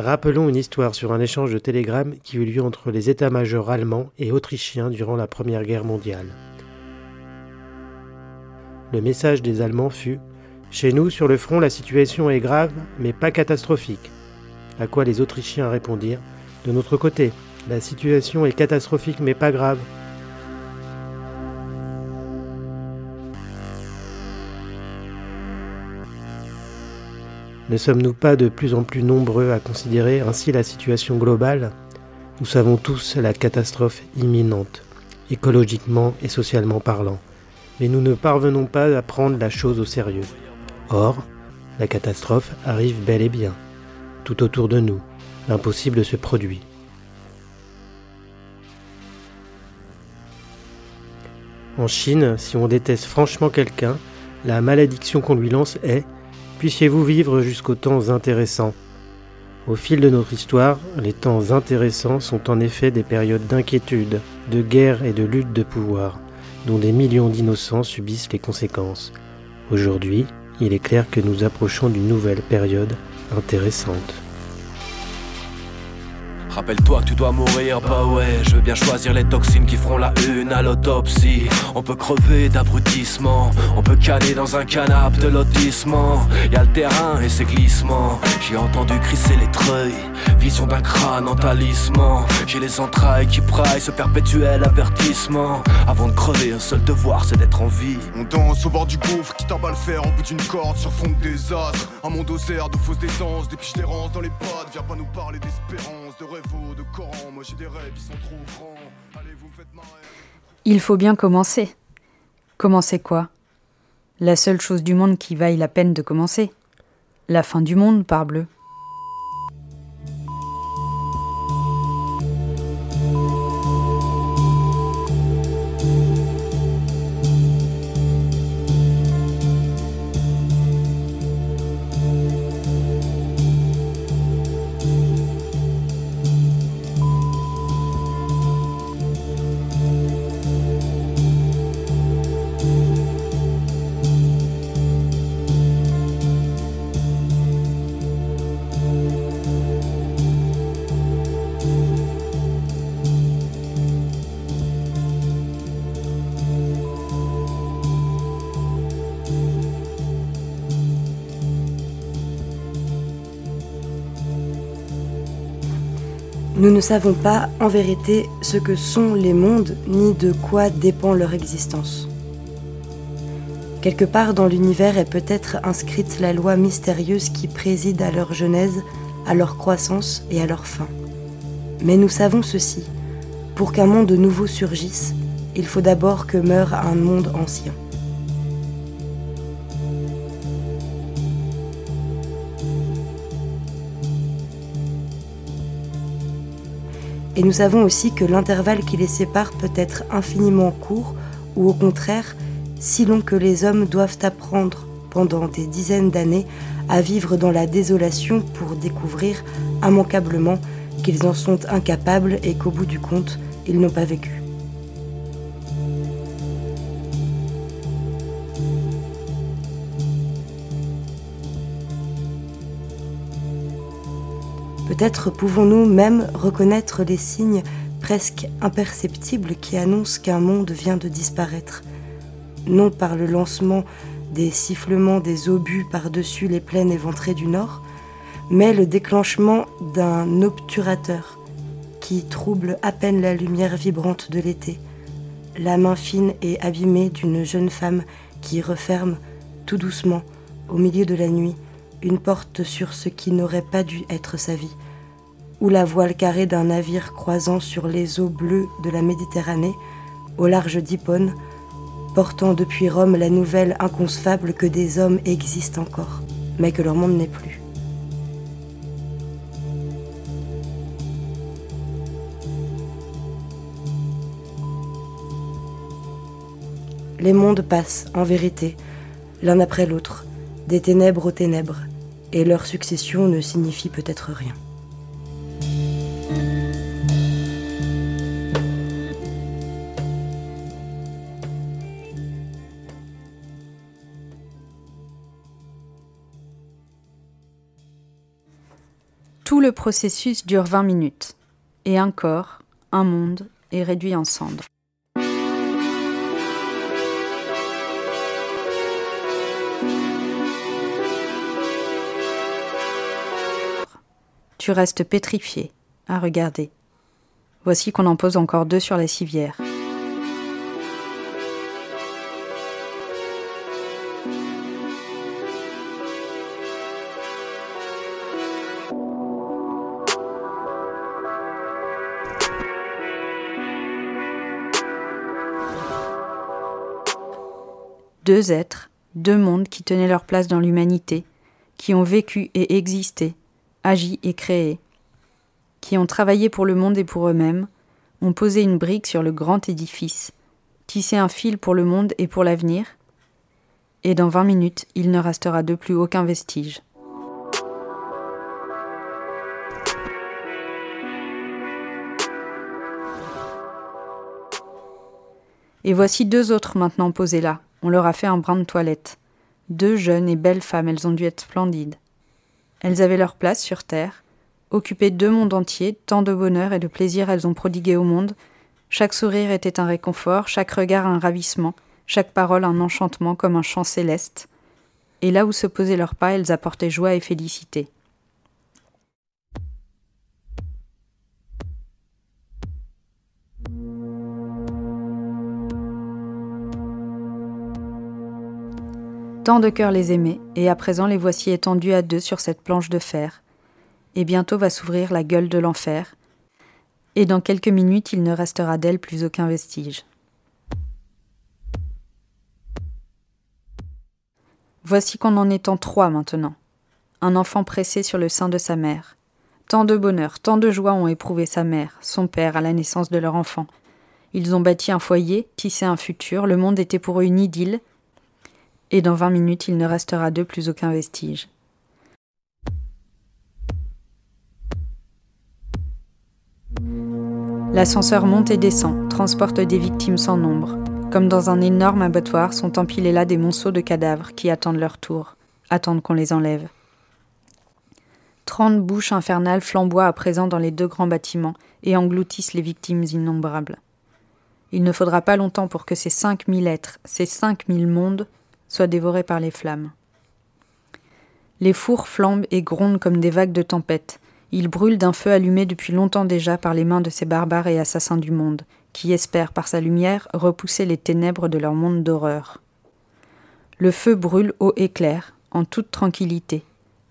rappelons une histoire sur un échange de télégrammes qui eut lieu entre les états-majors allemands et autrichiens durant la Première Guerre mondiale. Le message des Allemands fut Chez nous, sur le front, la situation est grave, mais pas catastrophique. À quoi les Autrichiens répondirent De notre côté, la situation est catastrophique, mais pas grave. Ne sommes-nous pas de plus en plus nombreux à considérer ainsi la situation globale Nous savons tous la catastrophe imminente, écologiquement et socialement parlant, mais nous ne parvenons pas à prendre la chose au sérieux. Or, la catastrophe arrive bel et bien, tout autour de nous, l'impossible se produit. En Chine, si on déteste franchement quelqu'un, la malédiction qu'on lui lance est Puissiez-vous vivre jusqu'aux temps intéressants. Au fil de notre histoire, les temps intéressants sont en effet des périodes d'inquiétude, de guerre et de lutte de pouvoir, dont des millions d'innocents subissent les conséquences. Aujourd'hui, il est clair que nous approchons d'une nouvelle période intéressante. Rappelle-toi que tu dois mourir, bah ouais, je veux bien choisir les toxines qui feront la une à l'autopsie. On peut crever d'abrutissement, on peut caler dans un canapé de lotissement. Y'a le terrain et ses glissements, j'ai entendu crisser les treuils, vision d'un crâne en talisman. J'ai les entrailles qui praillent ce perpétuel avertissement. Avant de crever, un seul devoir c'est d'être en vie. On danse au bord du gouffre, qui t'emballe fer au bout d'une corde sur fond de désastre. Un monde aux airs de fausses décences, des piches dans les pattes. Viens pas nous parler d'espérance, Il faut bien commencer. Commencer quoi? La seule chose du monde qui vaille la peine de commencer. La fin du monde, parbleu. Nous ne savons pas, en vérité, ce que sont les mondes ni de quoi dépend leur existence. Quelque part dans l'univers est peut-être inscrite la loi mystérieuse qui préside à leur genèse, à leur croissance et à leur fin. Mais nous savons ceci, pour qu'un monde nouveau surgisse, il faut d'abord que meure un monde ancien. Et nous savons aussi que l'intervalle qui les sépare peut être infiniment court ou au contraire si long que les hommes doivent apprendre pendant des dizaines d'années à vivre dans la désolation pour découvrir immanquablement qu'ils en sont incapables et qu'au bout du compte, ils n'ont pas vécu. Peut-être pouvons-nous même reconnaître les signes presque imperceptibles qui annoncent qu'un monde vient de disparaître, non par le lancement des sifflements des obus par-dessus les plaines éventrées du nord, mais le déclenchement d'un obturateur qui trouble à peine la lumière vibrante de l'été, la main fine et abîmée d'une jeune femme qui referme tout doucement, au milieu de la nuit, une porte sur ce qui n'aurait pas dû être sa vie, ou la voile carrée d'un navire croisant sur les eaux bleues de la Méditerranée, au large d'Hippone, portant depuis Rome la nouvelle inconcevable que des hommes existent encore, mais que leur monde n'est plus. Les mondes passent, en vérité, l'un après l'autre, des ténèbres aux ténèbres, et leur succession ne signifie peut-être rien. Tout le processus dure 20 minutes, et un corps, un monde, est réduit en cendres. Tu restes pétrifié, à regarder. Voici qu'on en pose encore deux sur la civière. Deux êtres, deux mondes qui tenaient leur place dans l'humanité, qui ont vécu et existé, agi et créé, qui ont travaillé pour le monde et pour eux-mêmes, ont posé une brique sur le grand édifice, tissé un fil pour le monde et pour l'avenir, et dans vingt minutes il ne restera de plus aucun vestige. Et voici deux autres maintenant posées là. On leur a fait un brin de toilette. Deux jeunes et belles femmes, elles ont dû être splendides. Elles avaient leur place sur terre, occupées deux mondes entiers, tant de bonheur et de plaisir elles ont prodigué au monde. Chaque sourire était un réconfort, chaque regard un ravissement, chaque parole un enchantement comme un chant céleste. Et là où se posaient leurs pas, elles apportaient joie et félicité. Tant de cœurs les aimaient, et à présent les voici étendus à deux sur cette planche de fer. Et bientôt va s'ouvrir la gueule de l'enfer, et dans quelques minutes il ne restera d'elle plus aucun vestige. Voici qu'on en est en trois maintenant. Un enfant pressé sur le sein de sa mère. Tant de bonheur, tant de joie ont éprouvé sa mère, son père à la naissance de leur enfant. Ils ont bâti un foyer, tissé un futur, le monde était pour eux une idylle, et dans vingt minutes il ne restera d'eux plus aucun vestige. L'ascenseur monte et descend, transporte des victimes sans nombre. Comme dans un énorme abattoir, sont empilés là des monceaux de cadavres qui attendent leur tour, attendent qu'on les enlève. Trente bouches infernales flamboient à présent dans les deux grands bâtiments et engloutissent les victimes innombrables. Il ne faudra pas longtemps pour que ces cinq mille êtres, ces cinq mille mondes, soit dévoré par les flammes. Les fours flambent et grondent comme des vagues de tempête. Ils brûlent d'un feu allumé depuis longtemps déjà par les mains de ces barbares et assassins du monde, qui espèrent par sa lumière repousser les ténèbres de leur monde d'horreur. Le feu brûle haut et clair, en toute tranquillité.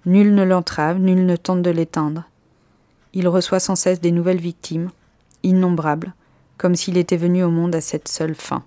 Nul ne l'entrave, nul ne tente de l'éteindre. Il reçoit sans cesse des nouvelles victimes, innombrables, comme s'il était venu au monde à cette seule fin.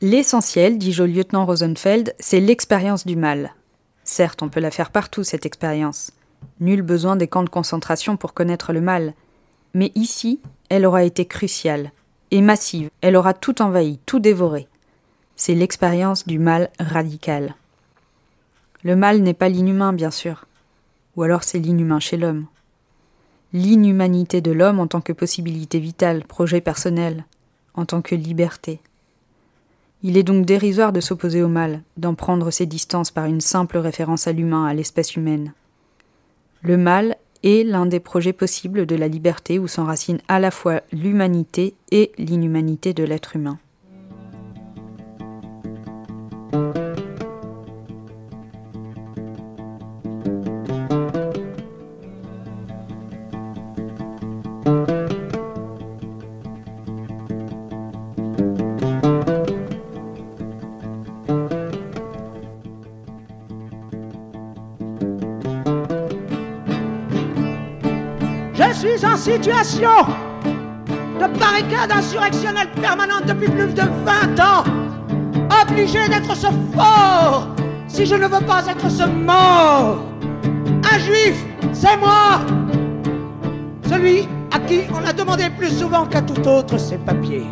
L'essentiel, dis-je au lieutenant Rosenfeld, c'est l'expérience du mal. Certes, on peut la faire partout, cette expérience. Nul besoin des camps de concentration pour connaître le mal. Mais ici, elle aura été cruciale et massive. Elle aura tout envahi, tout dévoré. C'est l'expérience du mal radical. Le mal n'est pas l'inhumain, bien sûr. Ou alors c'est l'inhumain chez l'homme. L'inhumanité de l'homme en tant que possibilité vitale, projet personnel, en tant que liberté. Il est donc dérisoire de s'opposer au mal, d'en prendre ses distances par une simple référence à l'humain, à l'espèce humaine. Le mal est l'un des projets possibles de la liberté où s'enracine à la fois l'humanité et l'inhumanité de l'être humain. De barricade insurrectionnelle permanente depuis plus de 20 ans, obligé d'être ce fort si je ne veux pas être ce mort. Un juif, c'est moi, celui à qui on a demandé plus souvent qu'à tout autre ses papiers.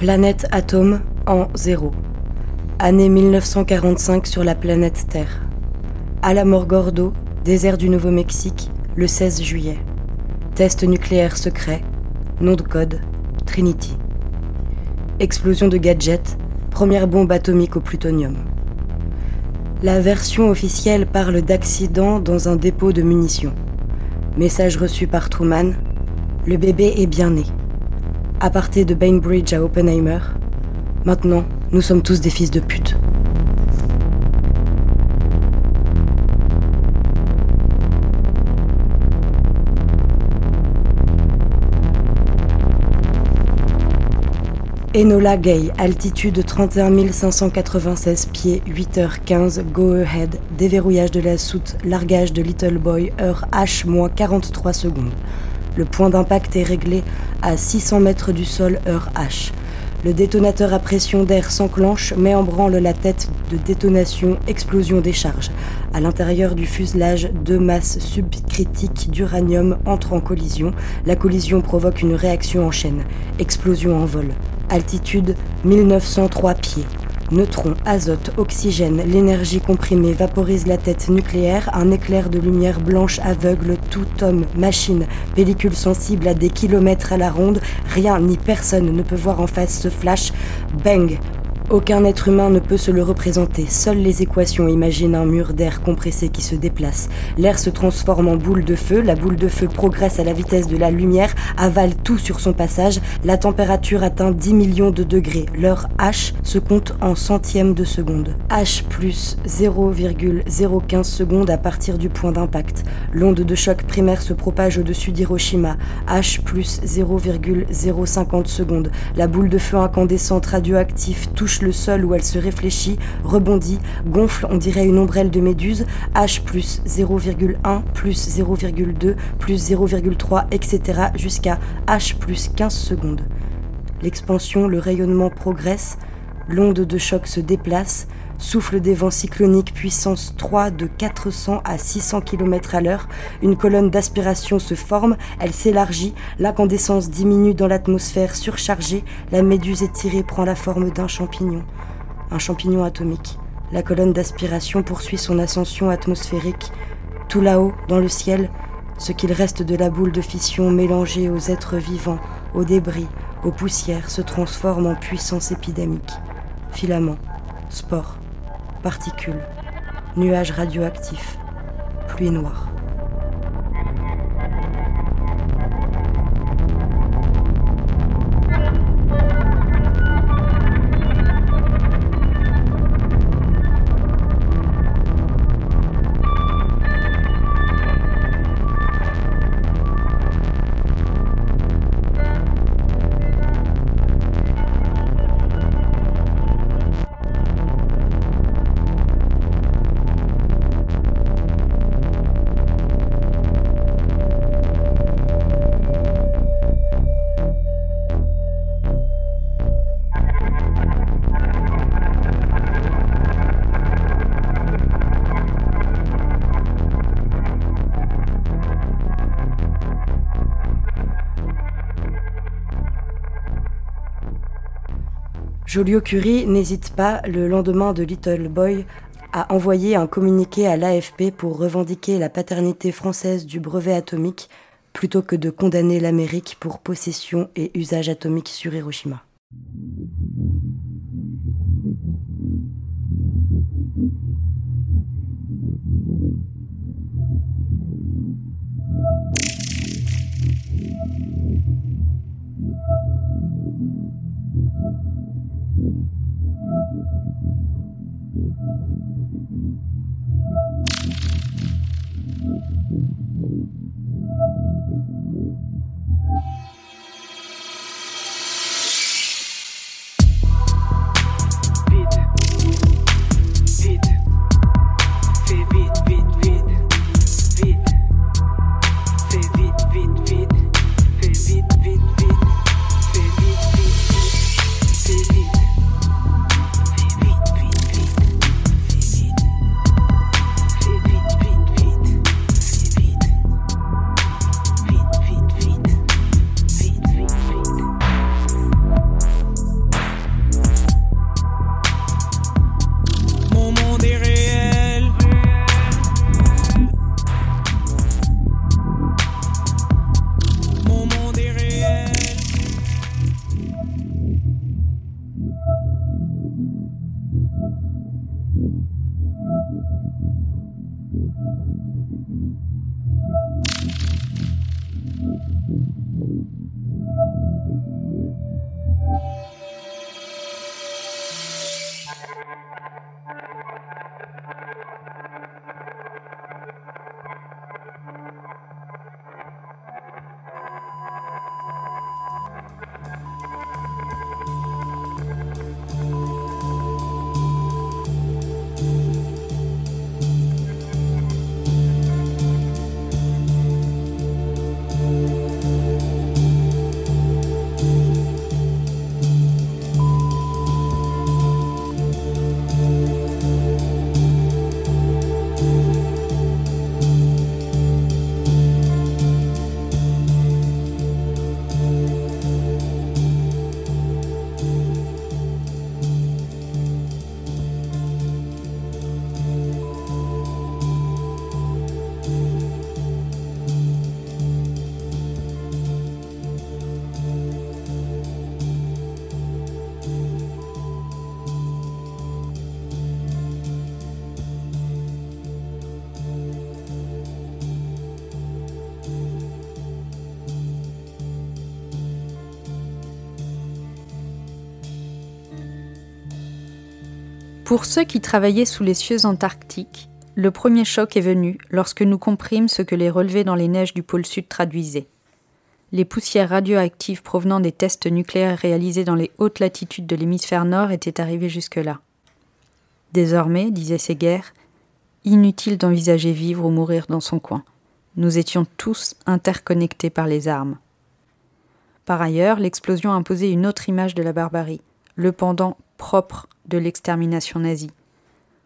Planète Atome en zéro. Année 1945 sur la planète Terre. Alamogordo, désert du Nouveau-Mexique, le 16 juillet. Test nucléaire secret, nom de code, Trinity. Explosion de gadget, première bombe atomique au plutonium. La version officielle parle d'accident dans un dépôt de munitions. Message reçu par Truman, le bébé est bien né aparté de Bainbridge à Oppenheimer. Maintenant, nous sommes tous des fils de pute. Enola Gay, altitude 31 596 pieds, 8h15, go ahead, déverrouillage de la soute, largage de Little Boy, heure H-43 secondes. Le point d'impact est réglé à 600 mètres du sol, heure H. Le détonateur à pression d'air s'enclenche, met en branle la tête de détonation, explosion des charges. À l'intérieur du fuselage, deux masses subcritiques d'uranium entrent en collision. La collision provoque une réaction en chaîne. Explosion en vol. Altitude 1903 pieds. Neutrons, azote, oxygène, l'énergie comprimée vaporise la tête nucléaire, un éclair de lumière blanche aveugle tout homme, machine, pellicule sensible à des kilomètres à la ronde, rien ni personne ne peut voir en face ce flash. Bang aucun être humain ne peut se le représenter. Seules les équations imaginent un mur d'air compressé qui se déplace. L'air se transforme en boule de feu. La boule de feu progresse à la vitesse de la lumière, avale tout sur son passage. La température atteint 10 millions de degrés. L'heure H se compte en centièmes de seconde. H plus 0,015 secondes à partir du point d'impact. L'onde de choc primaire se propage au-dessus d'Hiroshima. H plus 0,050 secondes. La boule de feu incandescente radioactive touche le sol où elle se réfléchit, rebondit, gonfle, on dirait une ombrelle de méduse, H plus 0,1, plus 0,2, plus 0,3, etc. jusqu'à H plus 15 secondes. L'expansion, le rayonnement progresse, l'onde de choc se déplace, Souffle des vents cycloniques puissance 3 de 400 à 600 km à l'heure, une colonne d'aspiration se forme, elle s'élargit, l'incandescence diminue dans l'atmosphère surchargée, la méduse étirée prend la forme d'un champignon. Un champignon atomique. La colonne d'aspiration poursuit son ascension atmosphérique. Tout là-haut, dans le ciel, ce qu'il reste de la boule de fission mélangée aux êtres vivants, aux débris, aux poussières se transforme en puissance épidémique. Filaments, spores, particules, nuages radioactifs, pluie noire. Joliot-Curie n'hésite pas, le lendemain de Little Boy, à envoyer un communiqué à l'AFP pour revendiquer la paternité française du brevet atomique plutôt que de condamner l'Amérique pour possession et usage atomique sur Hiroshima. Pour ceux qui travaillaient sous les cieux antarctiques, le premier choc est venu lorsque nous comprîmes ce que les relevés dans les neiges du pôle sud traduisaient. Les poussières radioactives provenant des tests nucléaires réalisés dans les hautes latitudes de l'hémisphère nord étaient arrivées jusque-là. Désormais, disait Séguerre, inutile d'envisager vivre ou mourir dans son coin. Nous étions tous interconnectés par les armes. Par ailleurs, l'explosion imposait une autre image de la barbarie, le pendant propre de l'extermination nazie,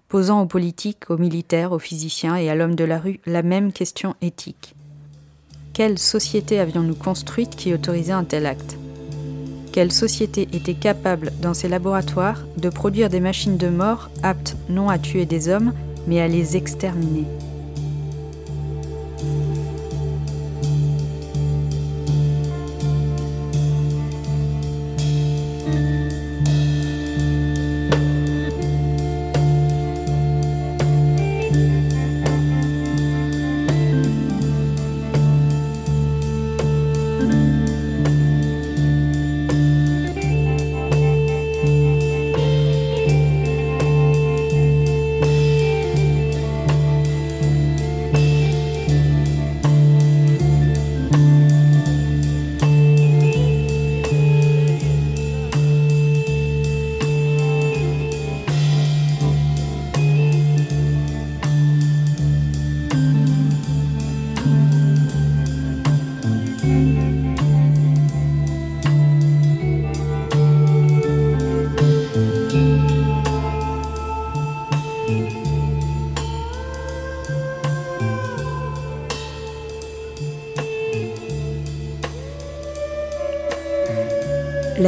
posant aux politiques, aux militaires, aux physiciens et à l'homme de la rue la même question éthique. Quelle société avions-nous construite qui autorisait un tel acte? Quelle société était capable, dans ses laboratoires, de produire des machines de mort aptes non à tuer des hommes, mais à les exterminer?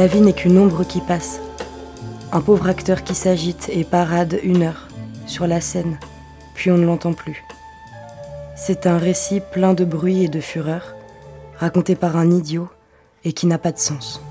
La vie n'est qu'une ombre qui passe. Un pauvre acteur qui s'agite et parade une heure sur la scène, puis on ne l'entend plus. C'est un récit plein de bruit et de fureur, raconté par un idiot et qui n'a pas de sens.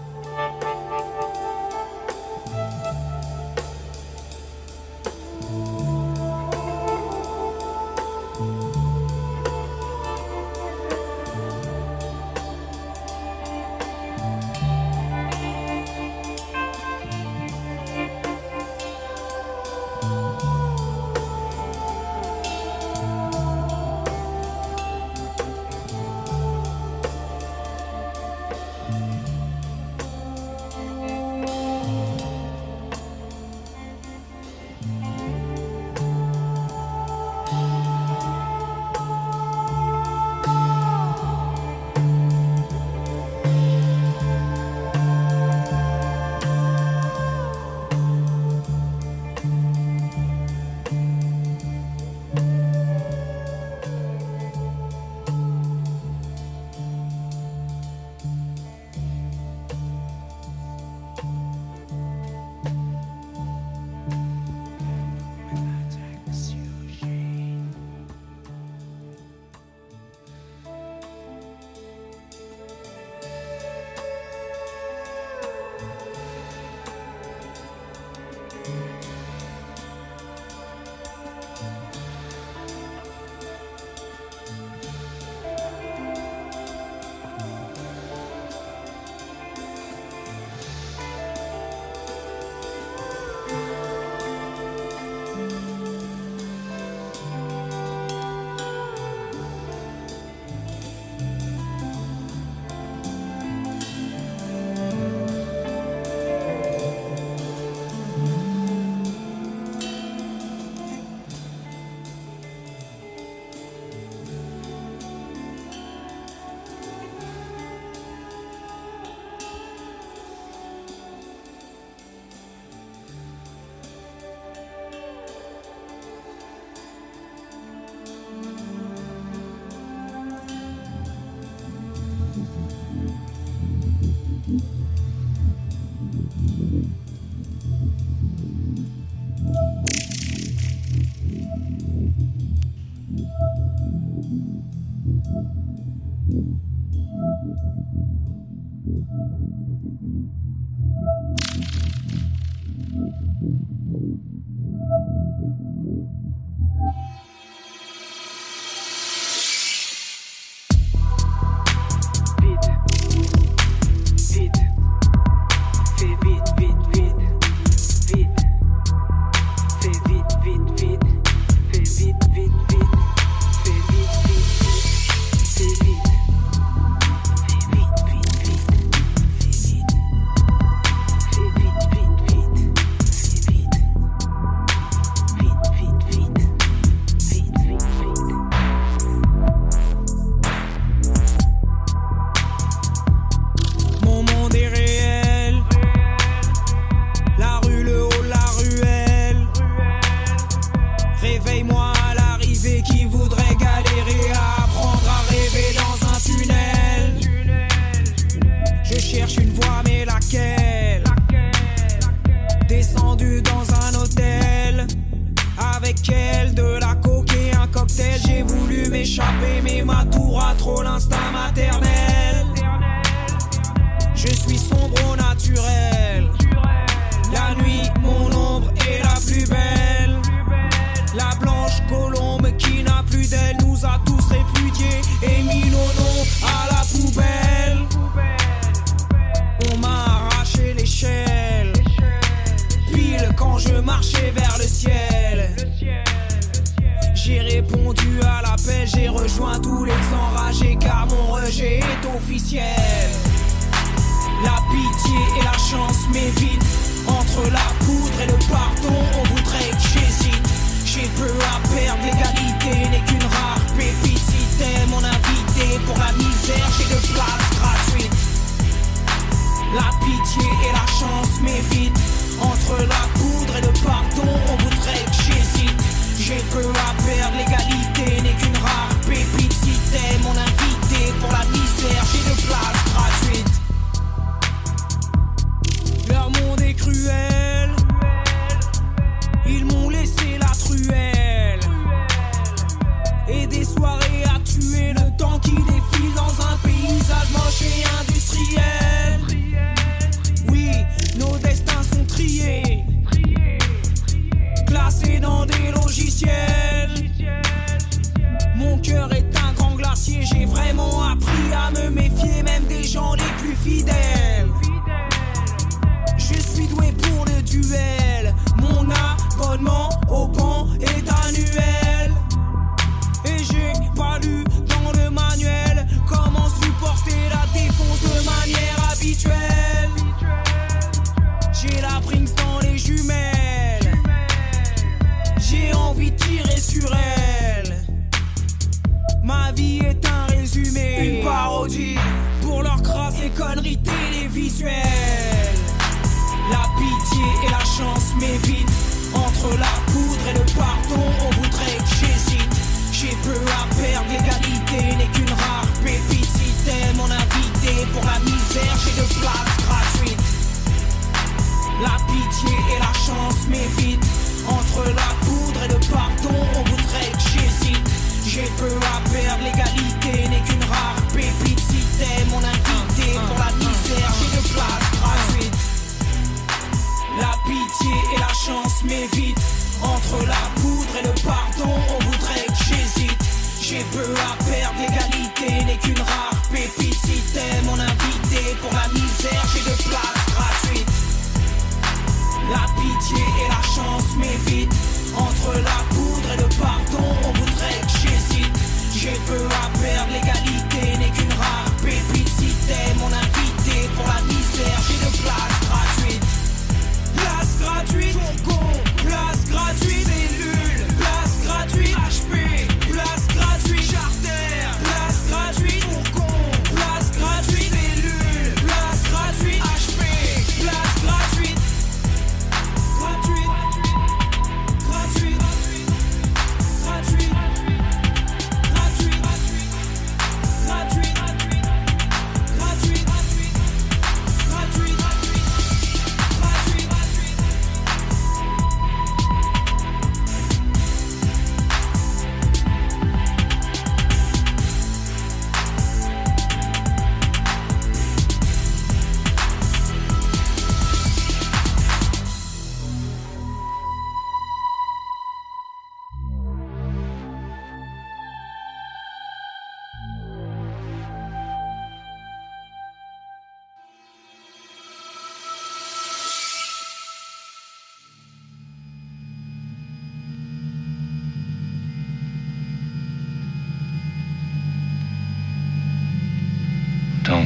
Cruel.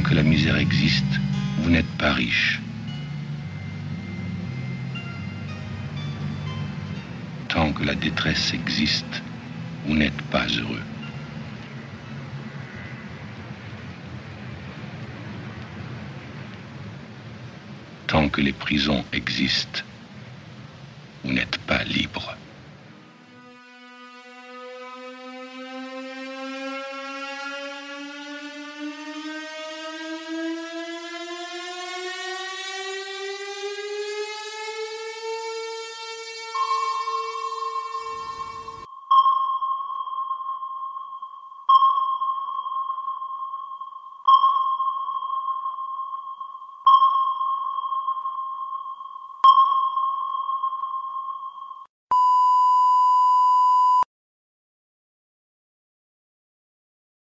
tant que la misère existe, vous n'êtes pas riche. Tant que la détresse existe, vous n'êtes pas heureux. Tant que les prisons existent, vous n'êtes pas libre.